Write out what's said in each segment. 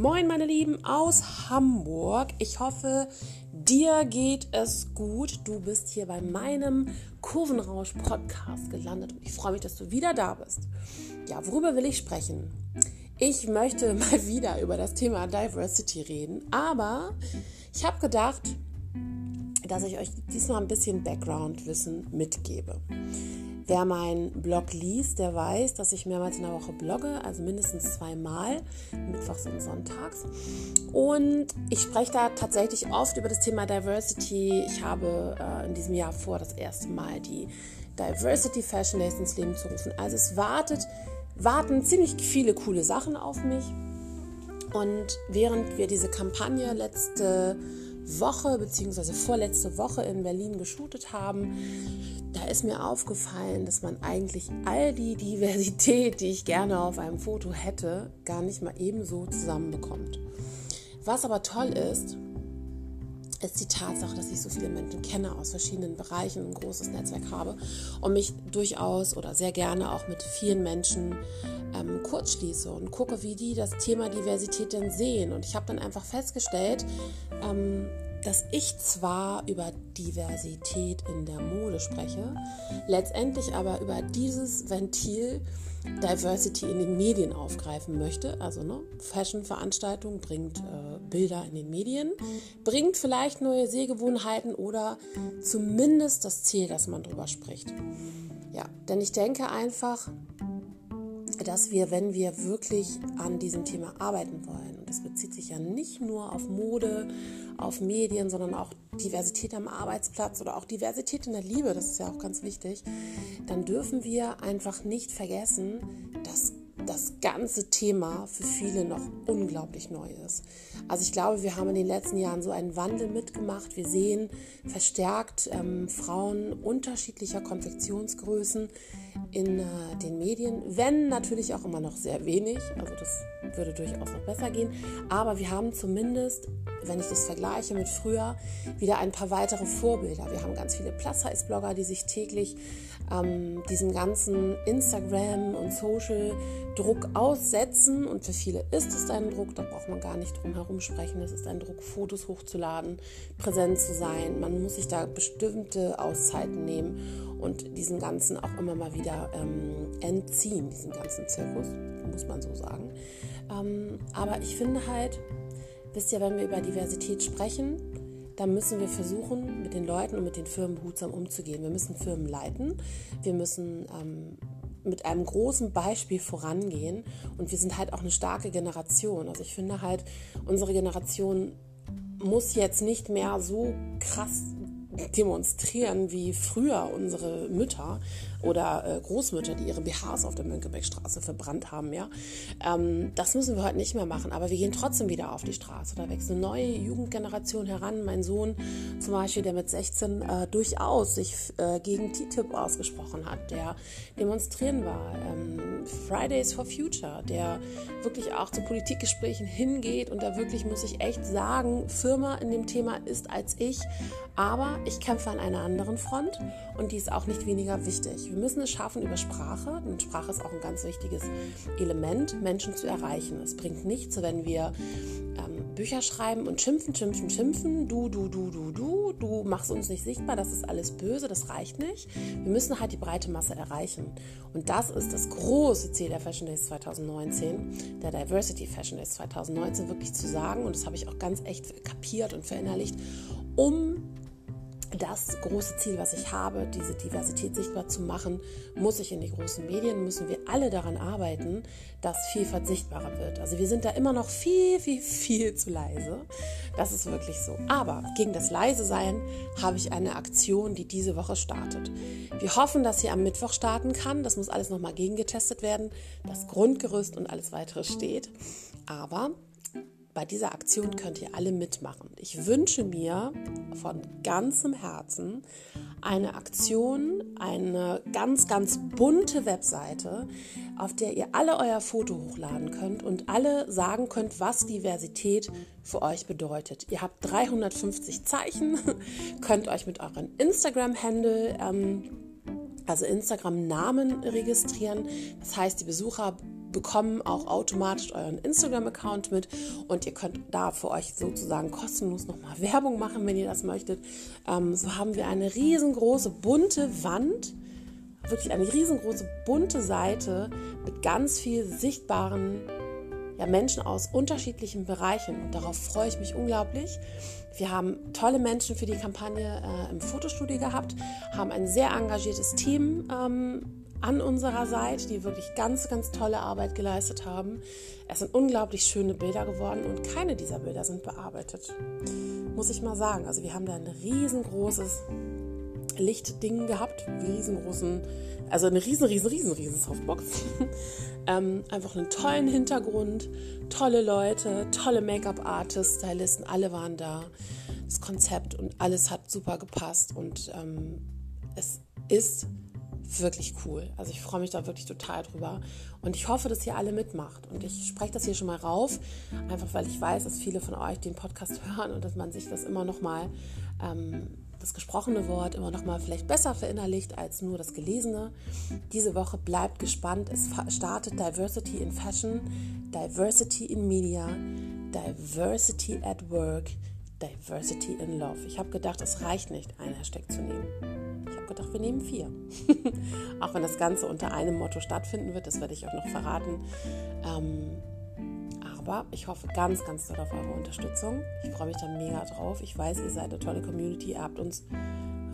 Moin, meine Lieben aus Hamburg. Ich hoffe, dir geht es gut. Du bist hier bei meinem Kurvenrausch-Podcast gelandet und ich freue mich, dass du wieder da bist. Ja, worüber will ich sprechen? Ich möchte mal wieder über das Thema Diversity reden, aber ich habe gedacht, dass ich euch diesmal ein bisschen Background-Wissen mitgebe. Wer meinen Blog liest, der weiß, dass ich mehrmals in der Woche blogge, also mindestens zweimal, mittwochs und sonntags. Und ich spreche da tatsächlich oft über das Thema Diversity. Ich habe äh, in diesem Jahr vor, das erste Mal die Diversity Fashion Days ins Leben zu rufen. Also es wartet, warten ziemlich viele coole Sachen auf mich. Und während wir diese Kampagne letzte Woche bzw. vorletzte Woche in Berlin geshootet haben, da ist mir aufgefallen, dass man eigentlich all die Diversität, die ich gerne auf einem Foto hätte, gar nicht mal ebenso zusammenbekommt. Was aber toll ist, ist die Tatsache, dass ich so viele Menschen kenne aus verschiedenen Bereichen, ein großes Netzwerk habe und mich durchaus oder sehr gerne auch mit vielen Menschen ähm, kurzschließe und gucke, wie die das Thema Diversität denn sehen. Und ich habe dann einfach festgestellt, ähm, dass ich zwar über Diversität in der Mode spreche, letztendlich aber über dieses Ventil Diversity in den Medien aufgreifen möchte. Also ne, Fashion-Veranstaltung bringt äh, Bilder in den Medien, bringt vielleicht neue Sehgewohnheiten oder zumindest das Ziel, dass man darüber spricht. Ja, denn ich denke einfach, dass wir, wenn wir wirklich an diesem Thema arbeiten wollen, und das bezieht sich ja nicht nur auf Mode, auf Medien, sondern auch Diversität am Arbeitsplatz oder auch Diversität in der Liebe, das ist ja auch ganz wichtig, dann dürfen wir einfach nicht vergessen, dass das ganze Thema für viele noch unglaublich neu ist. Also ich glaube, wir haben in den letzten Jahren so einen Wandel mitgemacht. Wir sehen verstärkt ähm, Frauen unterschiedlicher Konfektionsgrößen in äh, den Medien, wenn natürlich auch immer noch sehr wenig. Also das würde durchaus noch besser gehen. Aber wir haben zumindest, wenn ich das vergleiche mit früher, wieder ein paar weitere Vorbilder. Wir haben ganz viele Plus-Size-Blogger, die sich täglich ähm, diesem ganzen Instagram und Social-Druck aussetzen. Und für viele ist es ein Druck, da braucht man gar nicht drum herum sprechen. Es ist ein Druck, Fotos hochzuladen, präsent zu sein. Man muss sich da bestimmte Auszeiten nehmen und diesen ganzen auch immer mal wieder ähm, entziehen, diesen ganzen Zirkus, muss man so sagen. Ähm, aber ich finde halt, wisst ihr, wenn wir über Diversität sprechen, dann müssen wir versuchen, mit den Leuten und mit den Firmen behutsam umzugehen. Wir müssen Firmen leiten, wir müssen ähm, mit einem großen Beispiel vorangehen und wir sind halt auch eine starke Generation. Also ich finde halt, unsere Generation muss jetzt nicht mehr so krass demonstrieren wie früher unsere Mütter oder äh, Großmütter, die ihre BHs auf der Mönckebergstraße verbrannt haben. Ja? Ähm, das müssen wir heute nicht mehr machen, aber wir gehen trotzdem wieder auf die Straße. Da wächst eine neue Jugendgeneration heran. Mein Sohn zum Beispiel, der mit 16 äh, durchaus sich äh, gegen TTIP ausgesprochen hat, der demonstrieren war. Ähm, Fridays for Future, der wirklich auch zu Politikgesprächen hingeht und da wirklich, muss ich echt sagen, Firma in dem Thema ist als ich. Aber ich kämpfe an einer anderen Front und die ist auch nicht weniger wichtig. Wir müssen es schaffen über Sprache, denn Sprache ist auch ein ganz wichtiges Element, Menschen zu erreichen. Es bringt nichts, wenn wir ähm, Bücher schreiben und schimpfen, schimpfen, schimpfen. Du, du, du, du, du, du machst uns nicht sichtbar, das ist alles böse, das reicht nicht. Wir müssen halt die breite Masse erreichen. Und das ist das große Ziel der Fashion Days 2019, der Diversity Fashion Days 2019, wirklich zu sagen, und das habe ich auch ganz echt kapiert und verinnerlicht, um das große Ziel, was ich habe, diese Diversität sichtbar zu machen, muss ich in die großen Medien, müssen wir alle daran arbeiten, dass Vielfalt sichtbarer wird. Also wir sind da immer noch viel, viel, viel zu leise. Das ist wirklich so. Aber gegen das leise sein habe ich eine Aktion, die diese Woche startet. Wir hoffen, dass sie am Mittwoch starten kann. Das muss alles nochmal gegengetestet werden. Das Grundgerüst und alles weitere steht. Aber bei dieser Aktion könnt ihr alle mitmachen. Ich wünsche mir von ganzem Herzen eine Aktion, eine ganz, ganz bunte Webseite, auf der ihr alle euer Foto hochladen könnt und alle sagen könnt, was Diversität für euch bedeutet. Ihr habt 350 Zeichen, könnt euch mit euren Instagram-Handle, ähm, also Instagram-Namen registrieren. Das heißt, die Besucher bekommen auch automatisch euren Instagram-Account mit und ihr könnt da für euch sozusagen kostenlos nochmal Werbung machen, wenn ihr das möchtet. Ähm, so haben wir eine riesengroße bunte Wand, wirklich eine riesengroße bunte Seite mit ganz viel sichtbaren ja, Menschen aus unterschiedlichen Bereichen und darauf freue ich mich unglaublich. Wir haben tolle Menschen für die Kampagne äh, im Fotostudio gehabt, haben ein sehr engagiertes Team ähm, an unserer Seite, die wirklich ganz, ganz tolle Arbeit geleistet haben. Es sind unglaublich schöne Bilder geworden und keine dieser Bilder sind bearbeitet. Muss ich mal sagen. Also wir haben da ein riesengroßes Lichtding gehabt, riesengroßen, also eine riesen, riesen, riesen, riesen Softbox. ähm, einfach einen tollen Hintergrund, tolle Leute, tolle Make-up-Artists, Stylisten, alle waren da. Das Konzept und alles hat super gepasst und ähm, es ist wirklich cool. Also ich freue mich da wirklich total drüber. Und ich hoffe, dass ihr alle mitmacht. Und ich spreche das hier schon mal rauf, einfach weil ich weiß, dass viele von euch den Podcast hören und dass man sich das immer noch mal, ähm, das gesprochene Wort immer noch mal vielleicht besser verinnerlicht als nur das gelesene. Diese Woche bleibt gespannt. Es startet Diversity in Fashion, Diversity in Media, Diversity at Work, Diversity in Love. Ich habe gedacht, es reicht nicht, einen Hashtag zu nehmen gedacht, wir nehmen vier. auch wenn das Ganze unter einem Motto stattfinden wird, das werde ich euch noch verraten. Ähm, aber ich hoffe ganz, ganz doll auf eure Unterstützung. Ich freue mich da mega drauf. Ich weiß, ihr seid eine tolle Community. Ihr habt uns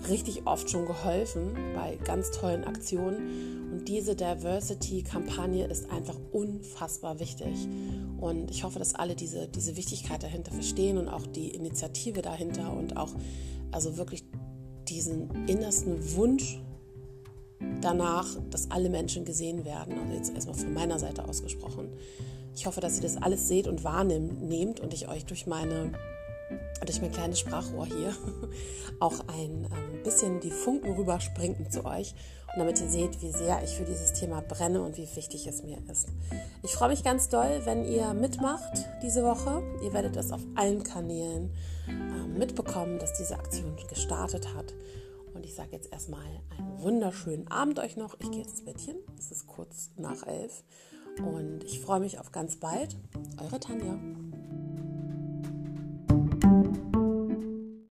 richtig oft schon geholfen bei ganz tollen Aktionen. Und diese Diversity-Kampagne ist einfach unfassbar wichtig. Und ich hoffe, dass alle diese, diese Wichtigkeit dahinter verstehen und auch die Initiative dahinter und auch also wirklich diesen innersten Wunsch danach, dass alle Menschen gesehen werden. Also jetzt erstmal von meiner Seite ausgesprochen. Ich hoffe, dass ihr das alles seht und wahrnehmt und ich euch durch meine durch mein kleines Sprachrohr hier auch ein ähm, bisschen die Funken rüberspringen zu euch und damit ihr seht, wie sehr ich für dieses Thema brenne und wie wichtig es mir ist. Ich freue mich ganz doll, wenn ihr mitmacht diese Woche. Ihr werdet es auf allen Kanälen äh, mitbekommen, dass diese Aktion gestartet hat. Und ich sage jetzt erstmal einen wunderschönen Abend euch noch. Ich gehe jetzt ins Bettchen. Es ist kurz nach elf. Und ich freue mich auf ganz bald. Eure Tanja.